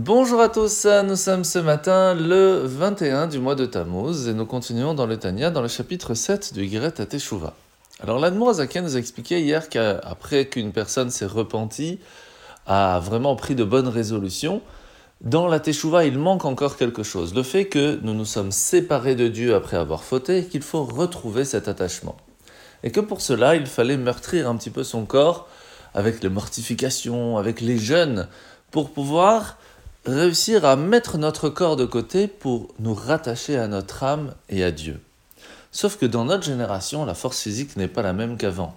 Bonjour à tous, nous sommes ce matin le 21 du mois de Tammuz et nous continuons dans le Tania dans le chapitre 7 du Giret à Teshuvah. Alors l'Admorazaken nous a expliqué hier qu'après qu'une personne s'est repentie, a vraiment pris de bonnes résolutions, dans la Teshuvah il manque encore quelque chose, le fait que nous nous sommes séparés de Dieu après avoir fauté et qu'il faut retrouver cet attachement. Et que pour cela il fallait meurtrir un petit peu son corps avec les mortifications, avec les jeûnes, pour pouvoir réussir à mettre notre corps de côté pour nous rattacher à notre âme et à Dieu. Sauf que dans notre génération, la force physique n'est pas la même qu'avant.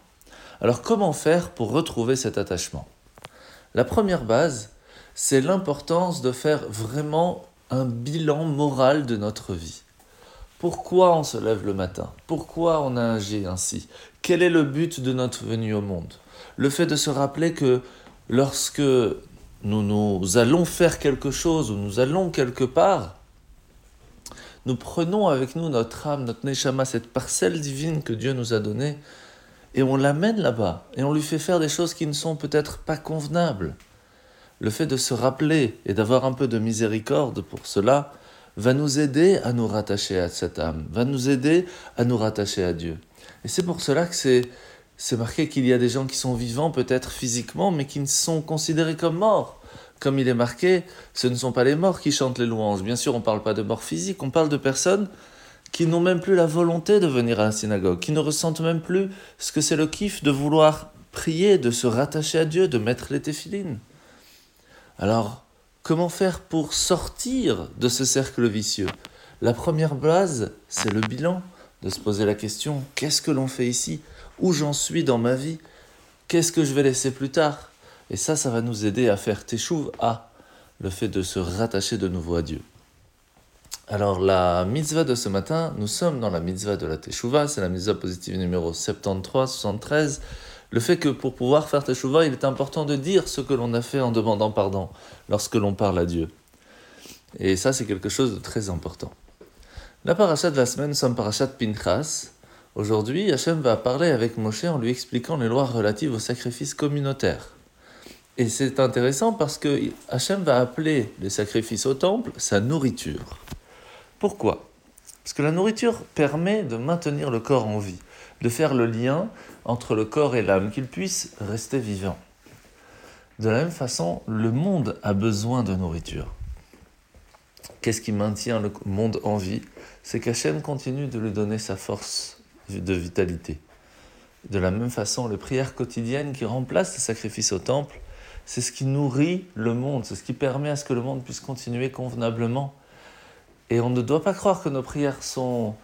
Alors comment faire pour retrouver cet attachement? La première base, c'est l'importance de faire vraiment un bilan moral de notre vie. Pourquoi on se lève le matin? Pourquoi on a agi ainsi? Quel est le but de notre venue au monde? Le fait de se rappeler que lorsque nous, nous allons faire quelque chose ou nous allons quelque part, nous prenons avec nous notre âme, notre neshama, cette parcelle divine que Dieu nous a donnée, et on l'amène là-bas, et on lui fait faire des choses qui ne sont peut-être pas convenables. Le fait de se rappeler et d'avoir un peu de miséricorde pour cela va nous aider à nous rattacher à cette âme, va nous aider à nous rattacher à Dieu. Et c'est pour cela que c'est c'est marqué qu'il y a des gens qui sont vivants peut-être physiquement, mais qui ne sont considérés comme morts. Comme il est marqué, ce ne sont pas les morts qui chantent les louanges. Bien sûr, on ne parle pas de mort physique, on parle de personnes qui n'ont même plus la volonté de venir à la synagogue, qui ne ressentent même plus ce que c'est le kiff de vouloir prier, de se rattacher à Dieu, de mettre les téphilines. Alors, comment faire pour sortir de ce cercle vicieux? La première base, c'est le bilan, de se poser la question, qu'est-ce que l'on fait ici? Où j'en suis dans ma vie, qu'est-ce que je vais laisser plus tard? Et ça, ça va nous aider à faire teshuv à le fait de se rattacher de nouveau à Dieu. Alors la mitzvah de ce matin, nous sommes dans la mitzvah de la teshuva, c'est la mitzvah positive numéro 73-73. Le fait que pour pouvoir faire teshuva, il est important de dire ce que l'on a fait en demandant pardon lorsque l'on parle à Dieu. Et ça, c'est quelque chose de très important. La parachat de la semaine, nous sommes parachat Pinchas, Aujourd'hui, Hachem va parler avec Moshe en lui expliquant les lois relatives au sacrifice communautaire. Et c'est intéressant parce que Hachem va appeler les sacrifices au temple sa nourriture. Pourquoi? Parce que la nourriture permet de maintenir le corps en vie, de faire le lien entre le corps et l'âme, qu'il puisse rester vivant. De la même façon, le monde a besoin de nourriture. Qu'est-ce qui maintient le monde en vie? C'est qu'Hachem continue de lui donner sa force de vitalité. De la même façon, les prières quotidiennes qui remplacent le sacrifice au temple, c'est ce qui nourrit le monde, c'est ce qui permet à ce que le monde puisse continuer convenablement. Et on ne doit pas croire que nos prières sont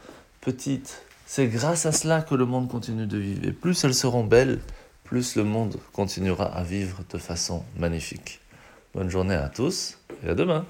petites. C'est grâce à cela que le monde continue de vivre. Et plus elles seront belles, plus le monde continuera à vivre de façon magnifique. Bonne journée à tous et à demain.